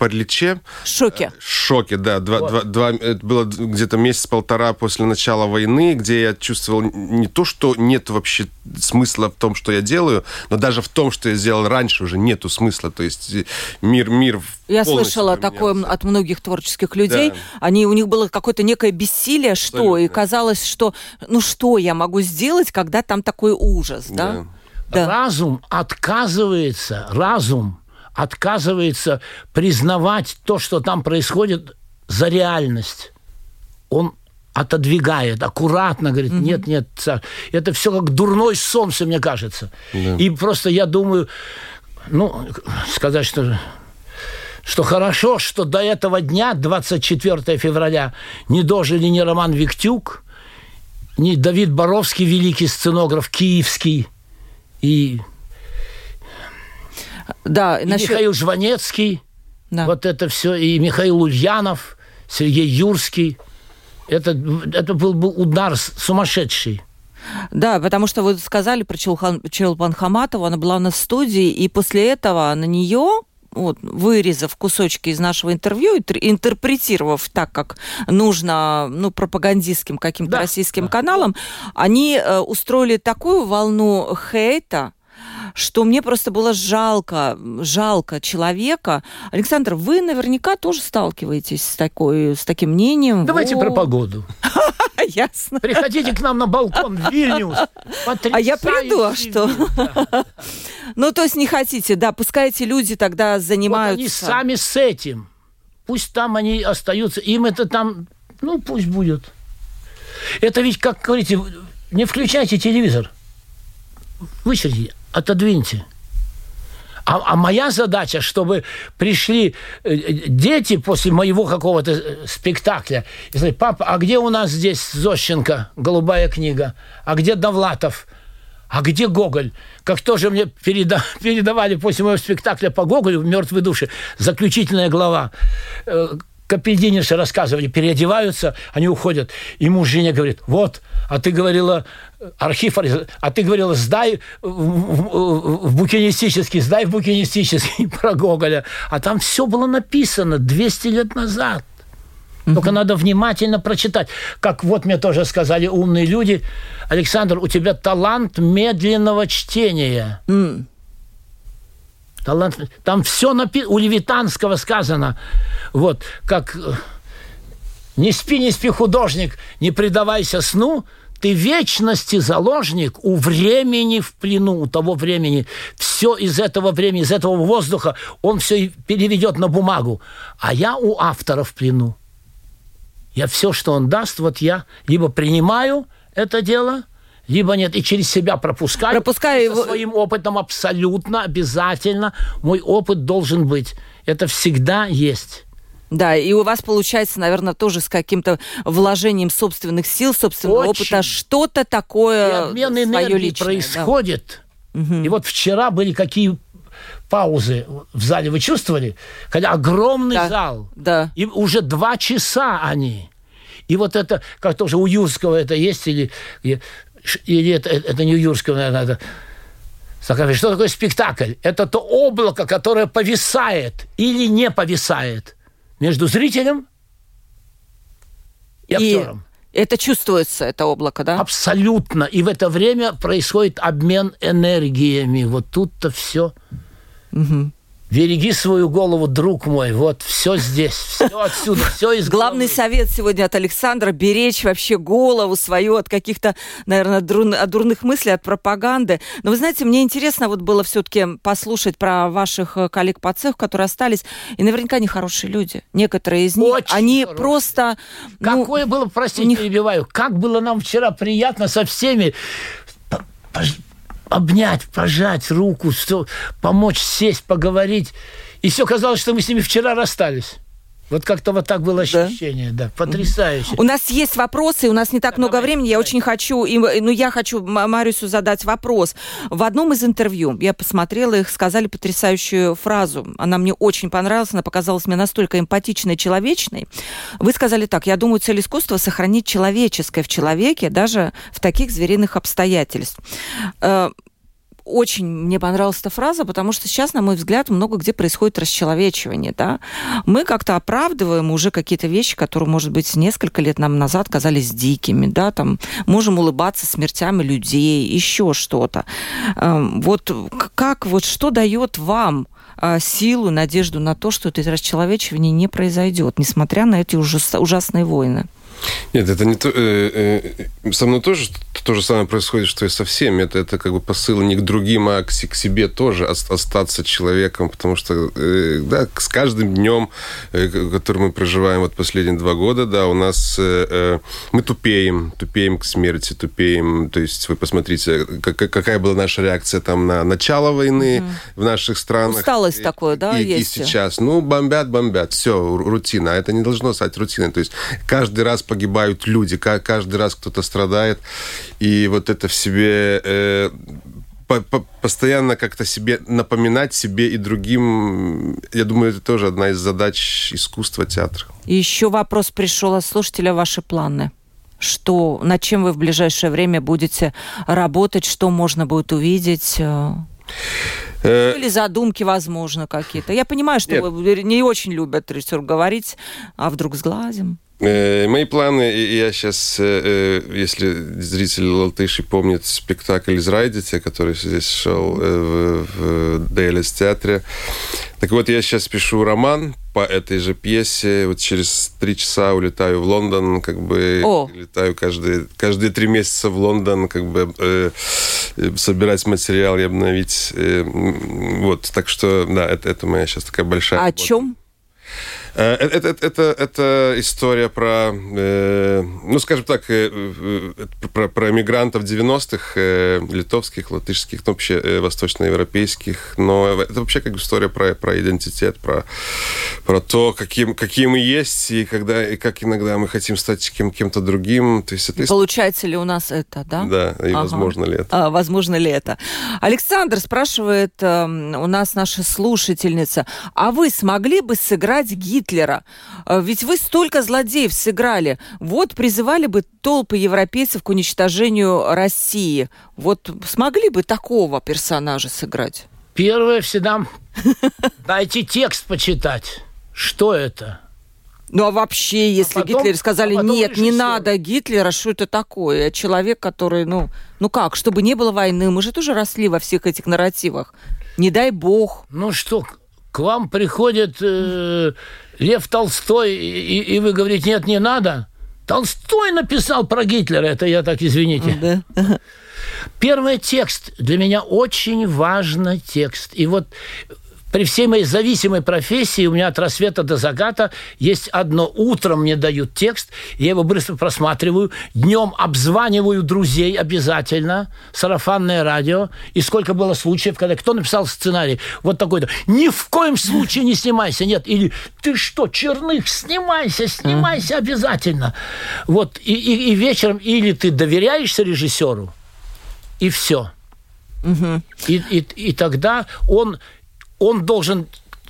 пар- пар- параличе, В шоке. шоке, да. Два, два, два- это было где-то месяц-полтора после начала войны, где я чувствовал не то, что нет вообще смысла в том, что я делаю, но даже в том, что я сделал раньше, уже нету смысла. То есть э, мир, мир Я слышала такое от многих творческих людей. Да. Они, у них было какое-то некое бессилие, что, и Абсолютно. казалось, что ну что я могу сделать, когда там такой ужас, да? Да. Разум отказывается, разум отказывается признавать то, что там происходит, за реальность. Он отодвигает, аккуратно говорит, нет, нет, царь. Это все как дурной сон, все мне кажется. И просто я думаю, ну, сказать, что что хорошо, что до этого дня, 24 февраля, не дожили ни Роман Виктюк, ни Давид Боровский, великий сценограф киевский, и, Да, и насчет- Михаил Жванецкий, да. вот это все, и Михаил Ульянов, Сергей Юрский. Это, это был, был удар сумасшедший. Да, потому что вы сказали про Чулхан, Чулпан Хаматову, она была у нас в студии, и после этого на нее вот, вырезав кусочки из нашего интервью, интер- интерпретировав так, как нужно, ну, пропагандистским каким-то Да, российским да. каналам, они э, устроили такую волну хейта, что мне просто было жалко, жалко человека. Александр, вы наверняка тоже сталкиваетесь с, такой, с таким мнением. Давайте Во, про погоду. Ясно. Приходите к нам на балкон в Вильнюс. А я приду, а что? Ну, то есть не хотите, да, пускай эти люди тогда Вот занимаются. они сами с этим. Пусть там они остаются. Им это там, ну, пусть будет. Это ведь, как говорите, не включайте телевизор. Вычеркните, отодвиньте. А, а моя задача, чтобы пришли э, э, дети после моего какого-то э, спектакля и сказали, папа, а где у нас здесь Зощенко, голубая книга? А где Довлатов? А где Гоголь? Как тоже мне переда- передавали после моего спектакля по Гоголю в «Мертвой душе» заключительная глава. Капельдинерши рассказывали, переодеваются, они уходят. И муж жене говорит, вот, а ты говорила, э, архив, а ты говорила, сдай в, в- в букинистический, сдай в букинистический про Гоголя. А там все было написано 200 лет назад. Только надо внимательно прочитать. Как вот мне тоже сказали умные люди, Александр, у тебя талант медленного чтения. М. Талант, там все написано, у Левитанского сказано, вот, как э, «Не спи, не спи, художник, не предавайся сну, ты вечности заложник у времени в плену, у того времени. Все из этого времени, из этого воздуха он все переведет на бумагу. А я у автора в плену. Я все, что он даст, вот я либо принимаю это дело, либо нет, и через себя пропускаю. Пропускаю его- своим опытом абсолютно, обязательно. Мой опыт должен быть. Это всегда есть. Да, и у вас получается, наверное, тоже с каким-то вложением собственных сил, собственного Очень. опыта, что-то такое И обмен энергии личное, да. происходит. И вот вчера были какие паузы в зале, вы чувствовали? Когда огромный Да, зал. да. И уже два часа они. И вот это, как тоже у Юрского это есть, или, или это, это не у Юрского, наверное, это... Скажи, Что такое спектакль? Это то облако, которое повисает или не повисает между зрителем и И актером. это чувствуется, это облако, да? Абсолютно. И в это время происходит обмен энергиями. Вот тут-то все. Береги свою голову, друг мой. Вот все здесь, все отсюда, все из Главный головы. совет сегодня от Александра – беречь вообще голову свою от каких-то, наверное, друн- от дурных мыслей, от пропаганды. Но вы знаете, мне интересно вот было все-таки послушать про ваших э, коллег по цеху, которые остались. И наверняка они хорошие люди. Некоторые из них, Очень они хорошие. просто... ну, Какое было, простите, них- перебиваю, как было нам вчера приятно со всеми обнять, пожать руку, помочь сесть, поговорить. И все казалось, что мы с ними вчера расстались. Вот как-то вот так было ощущение, да, потрясающе. У нас есть вопросы, у нас не так много времени. Я очень хочу, и, ну, я хочу М- Марису задать вопрос. В одном из интервью я посмотрела их, сказали потрясающую фразу. Она мне очень понравилась, она показалась мне настолько эмпатичной, человечной. Вы сказали так: я думаю, цель искусства сохранить человеческое в человеке даже в таких звериных обстоятельствах. Очень мне понравилась эта фраза, потому что сейчас, на мой взгляд, много где происходит расчеловечивание, да. Мы как-то оправдываем уже какие-то вещи, которые, может быть, несколько лет нам назад казались дикими, да, там, можем улыбаться смертями людей, еще что-то. Эм, Вот как, вот что дает вам а, силу, надежду на то, что это расчеловечивание не произойдет, несмотря на эти ужас- ужасные войны? Нет, это не то. э, э, со мной тоже то же самое происходит, что и со всеми. Это, это как бы посыл не к другим, а к, к себе тоже ост- остаться человеком, потому что э, да, с каждым днем, э, который мы проживаем вот последние два года, да, у нас э, э, мы тупеем, тупеем к смерти, тупеем. То есть вы посмотрите, как- какая была наша реакция там на начало войны в наших странах. Усталость И- такое, да, и, есть? И сейчас, ну, бомбят, бомбят, все, рутина. А Это не должно стать рутиной. То есть каждый раз погибают люди, ка- каждый раз кто-то страдает. И вот это в себе э, по- по- постоянно как-то себе напоминать себе и другим, я думаю, это тоже одна из задач искусства театра. И еще вопрос пришел от слушателя ваши планы. Что, над чем вы в ближайшее время будете работать, что можно будет увидеть? э, Э, Или задумки, возможно, какие-то. Я понимаю, что Нет. вы не очень любят режиссер говорить, а вдруг сглазим. Э, Мои планы, и я сейчас, если зритель Латыши помнит спектакль из Райдите, который здесь шел э, в, в ДЛС театре. Так вот, я сейчас пишу роман по этой же пьесе. Вот через три часа улетаю в Лондон, как бы О. летаю каждые, каждые три месяца в Лондон, как бы э, э, собирать материал и обновить. Э, вот, так что, да, это, это моя сейчас такая большая А о чем? Э, Это, это, это, это история про, э, ну, скажем так, э, э, про, про мигрантов 90-х, э, литовских, латышских, ну, вообще э, восточноевропейских. Но это вообще как история про, про идентитет, про, про то, каким, какие мы есть, и, когда, и как иногда мы хотим стать кем, кем-то другим. То есть это Получается ли у нас это, да? да, и Ага. возможно ли это. А, возможно ли это? Александр спрашивает эм, у нас наша слушательница, а вы смогли бы сыграть Гитлера? Э, Ведь вы столько злодеев сыграли. Вот призывали бы толпы европейцев к уничтожению России. Вот смогли бы такого персонажа сыграть? Первое всегда найти текст почитать. Что это? Ну а вообще, если потом- Гитлер сказали, а нет, не надо Гитлера, что это такое? Человек, который, ну, ну как, чтобы не было войны, мы же тоже росли во всех этих нарративах. Не дай бог. Ну что, к вам приходит э, Лев Толстой, и, и вы говорите, нет, не надо. Толстой написал про Гитлера, это я так, извините. Да. Первый текст. Для меня очень важный текст. И вот при всей моей зависимой профессии у меня от рассвета до заката есть одно. Утром мне дают текст, я его быстро просматриваю, днем обзваниваю друзей обязательно, сарафанное радио. И сколько было случаев, когда кто написал сценарий, вот такой-то, ни в коем случае не снимайся, нет. Или ты что, Черных, снимайся, снимайся обязательно. Вот, и, и, и вечером или ты доверяешься режиссеру, и все. Угу. И, и, и тогда он он должен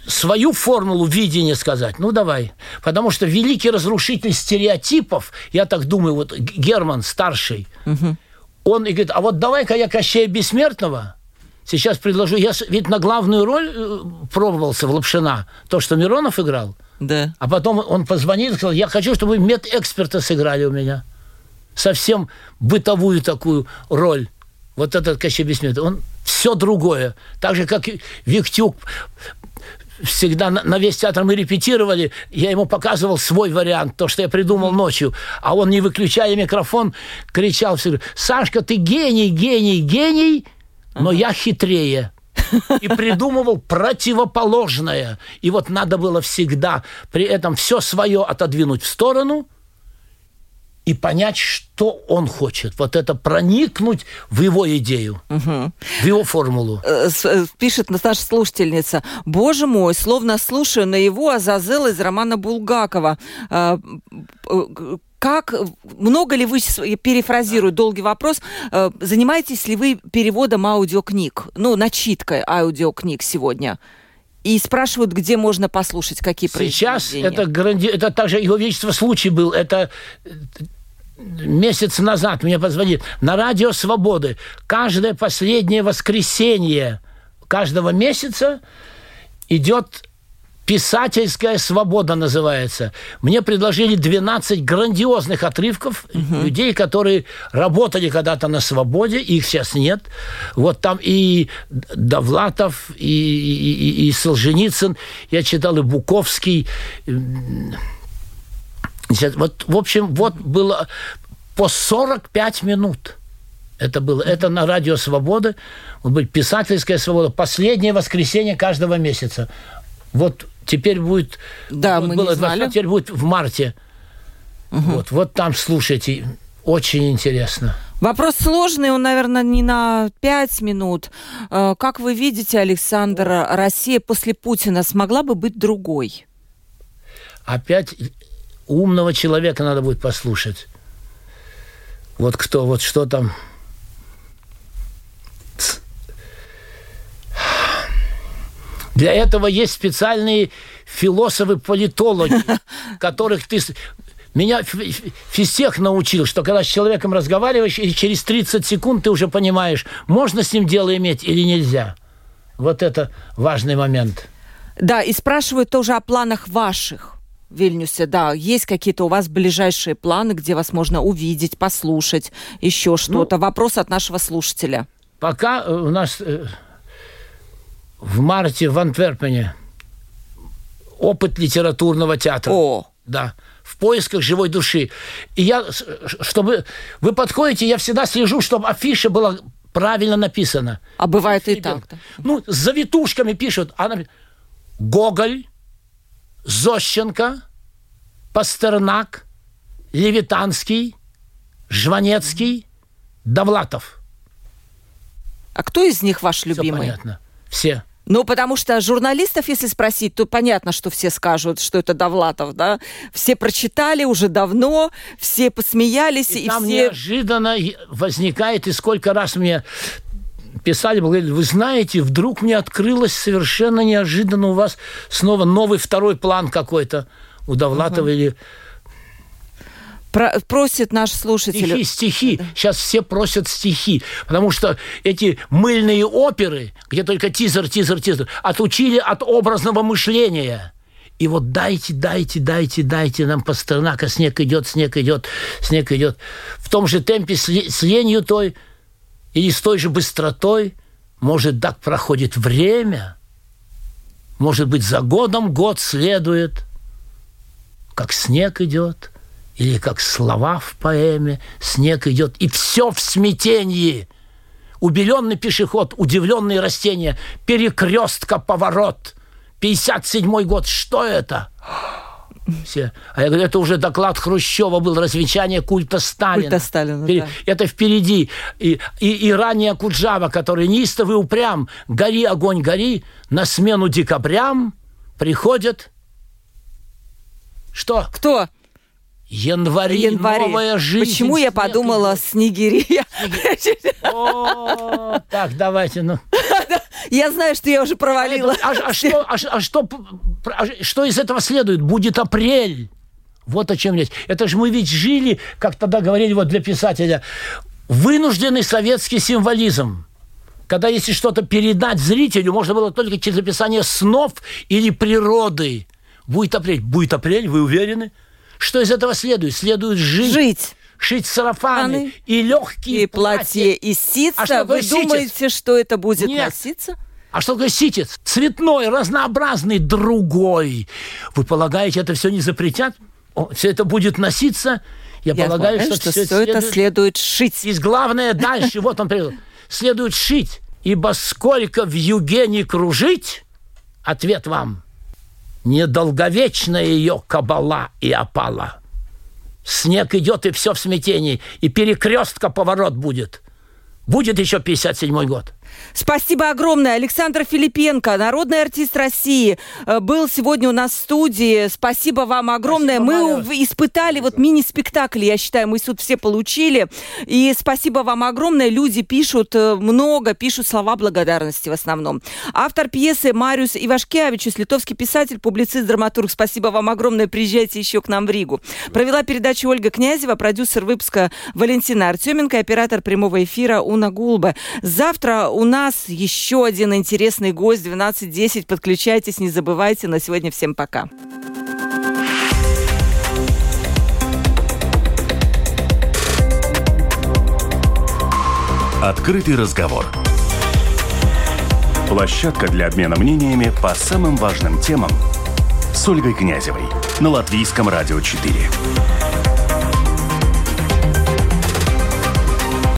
свою формулу видения сказать, ну давай. Потому что великий разрушитель стереотипов, я так думаю, вот Герман старший, угу. он и говорит, а вот давай-ка я Кощея Бессмертного сейчас предложу. Я ведь на главную роль э, пробовался в Лапшина, то, что Миронов играл. Да. А потом он позвонил и сказал, я хочу, чтобы медэксперта сыграли у меня. Совсем бытовую такую роль. Вот этот Кощей Бессмертный. Он все другое. Так же, как Виктюк всегда на, на весь театр мы репетировали, я ему показывал свой вариант, то, что я придумал ночью, а он, не выключая микрофон, кричал всегда, Сашка, ты гений, гений, гений, но я хитрее. И придумывал противоположное. И вот надо было всегда при этом все свое отодвинуть в сторону – и понять, что он хочет. Вот это проникнуть в его идею, угу. в его формулу. Э, э, пишет наша слушательница. Боже мой, словно слушаю на его Азазел из романа Булгакова. Э, как, много ли вы, перефразирую долгий вопрос, занимаетесь ли вы переводом аудиокниг, ну, начиткой аудиокниг сегодня? И спрашивают, где можно послушать, какие Сейчас это, гранди... это также Его Величество случай был. Это месяц назад мне позвонили на радио «Свободы». Каждое последнее воскресенье каждого месяца идет «Писательская свобода» называется. Мне предложили 12 грандиозных отрывков угу. людей, которые работали когда-то на свободе, их сейчас нет. Вот там и Довлатов, и, и, и Солженицын, я читал и Буковский, вот, в общем, вот было по 45 минут. Это было. Это на радио Свободы. Вот быть писательская свобода. Последнее воскресенье каждого месяца. Вот теперь будет. Да, вот мы было не знали. 20, теперь будет в марте. Угу. Вот, вот там слушайте. Очень интересно. Вопрос сложный, он, наверное, не на пять минут. Э, как вы видите, Александр, Россия после Путина смогла бы быть другой? Опять умного человека надо будет послушать. Вот кто, вот что там. Для этого есть специальные философы-политологи, которых ты... Меня физтех научил, что когда с человеком разговариваешь, и через 30 секунд ты уже понимаешь, можно с ним дело иметь или нельзя. Вот это важный момент. Да, и спрашивают тоже о планах ваших. Вильнюсе, да, есть какие-то у вас ближайшие планы, где вас можно увидеть, послушать, еще что-то? Ну, Вопрос от нашего слушателя. Пока э, у нас э, в марте в Антверпене опыт литературного театра. О! Да в поисках живой души. И я, чтобы вы подходите, я всегда слежу, чтобы афиша была правильно написана. А бывает и так. -то. Ну, с завитушками пишут. Она... Гоголь, Зощенко, Пастернак, Левитанский, Жванецкий, Довлатов. А кто из них ваш любимый? Все понятно. Все. Ну, потому что журналистов, если спросить, то понятно, что все скажут, что это Довлатов, да? Все прочитали уже давно, все посмеялись. И, и там все... неожиданно возникает, и сколько раз мне писали, говорили, вы знаете, вдруг мне открылось совершенно неожиданно у вас снова новый второй план какой-то у Довлатова угу. или про, просит наш слушатель. Стихи, стихи. Да. Сейчас все просят стихи. Потому что эти мыльные оперы, где только тизер, тизер, тизер, отучили от образного мышления. И вот дайте, дайте, дайте, дайте нам Пастернака. Снег идет, снег идет, снег идет. В том же темпе с, с ленью той или с той же быстротой. Может, так проходит время. Может быть, за годом год следует, как снег идет – или как слова в поэме, снег идет, и все в смятении. Убеленный пешеход, удивленные растения, перекрестка, поворот. 57 год, что это? Все. А я говорю, это уже доклад Хрущева был, развенчание культа Сталина. Культа Сталина, Впери- да. Это впереди. И, и, и ранее Куджава, который неистовый упрям, гори, огонь, гори, на смену декабрям приходят... Что? Кто? Январи, Январе. новая жизнь. Почему я подумала снегири? Так, давайте, ну. Я знаю, что я уже провалила. А, а что, а, а что, а что из этого следует? Будет апрель. Вот о чем речь. Это же мы ведь жили, как тогда говорили вот для писателя, вынужденный советский символизм. Когда если что-то передать зрителю, можно было только через описание снов или природы. Будет апрель. Будет апрель, вы уверены? Что из этого следует? Следует жить. Жить. Шить сарафаны Аны. и легкие И платье из А ситца. что Вы ситец? думаете, что это будет Нет. носиться? А что такое ситец? Цветной, разнообразный, другой. Вы полагаете, это все не запретят? все это будет носиться? Я, Я полагаю, что, что все все это следует шить. И главное дальше, вот он привел. Следует шить, ибо сколько в юге не кружить, ответ вам, недолговечная ее кабала и опала. Снег идет, и все в смятении, и перекрестка поворот будет. Будет еще 57 год. Спасибо огромное. Александр Филипенко, народный артист России, э, был сегодня у нас в студии. Спасибо вам огромное. Спасибо, мы испытали вот мини-спектакль, я считаю, мы тут все получили. И спасибо вам огромное. Люди пишут э, много, пишут слова благодарности в основном. Автор пьесы Мариус Ивашкевичус, литовский писатель, публицист, драматург. Спасибо вам огромное. Приезжайте еще к нам в Ригу. Провела передачу Ольга Князева, продюсер выпуска Валентина Артеменко, оператор прямого эфира Уна Гулба. Завтра у нас еще один интересный гость 12.10. Подключайтесь, не забывайте. На сегодня всем пока. Открытый разговор. Площадка для обмена мнениями по самым важным темам с Ольгой Князевой на Латвийском радио 4.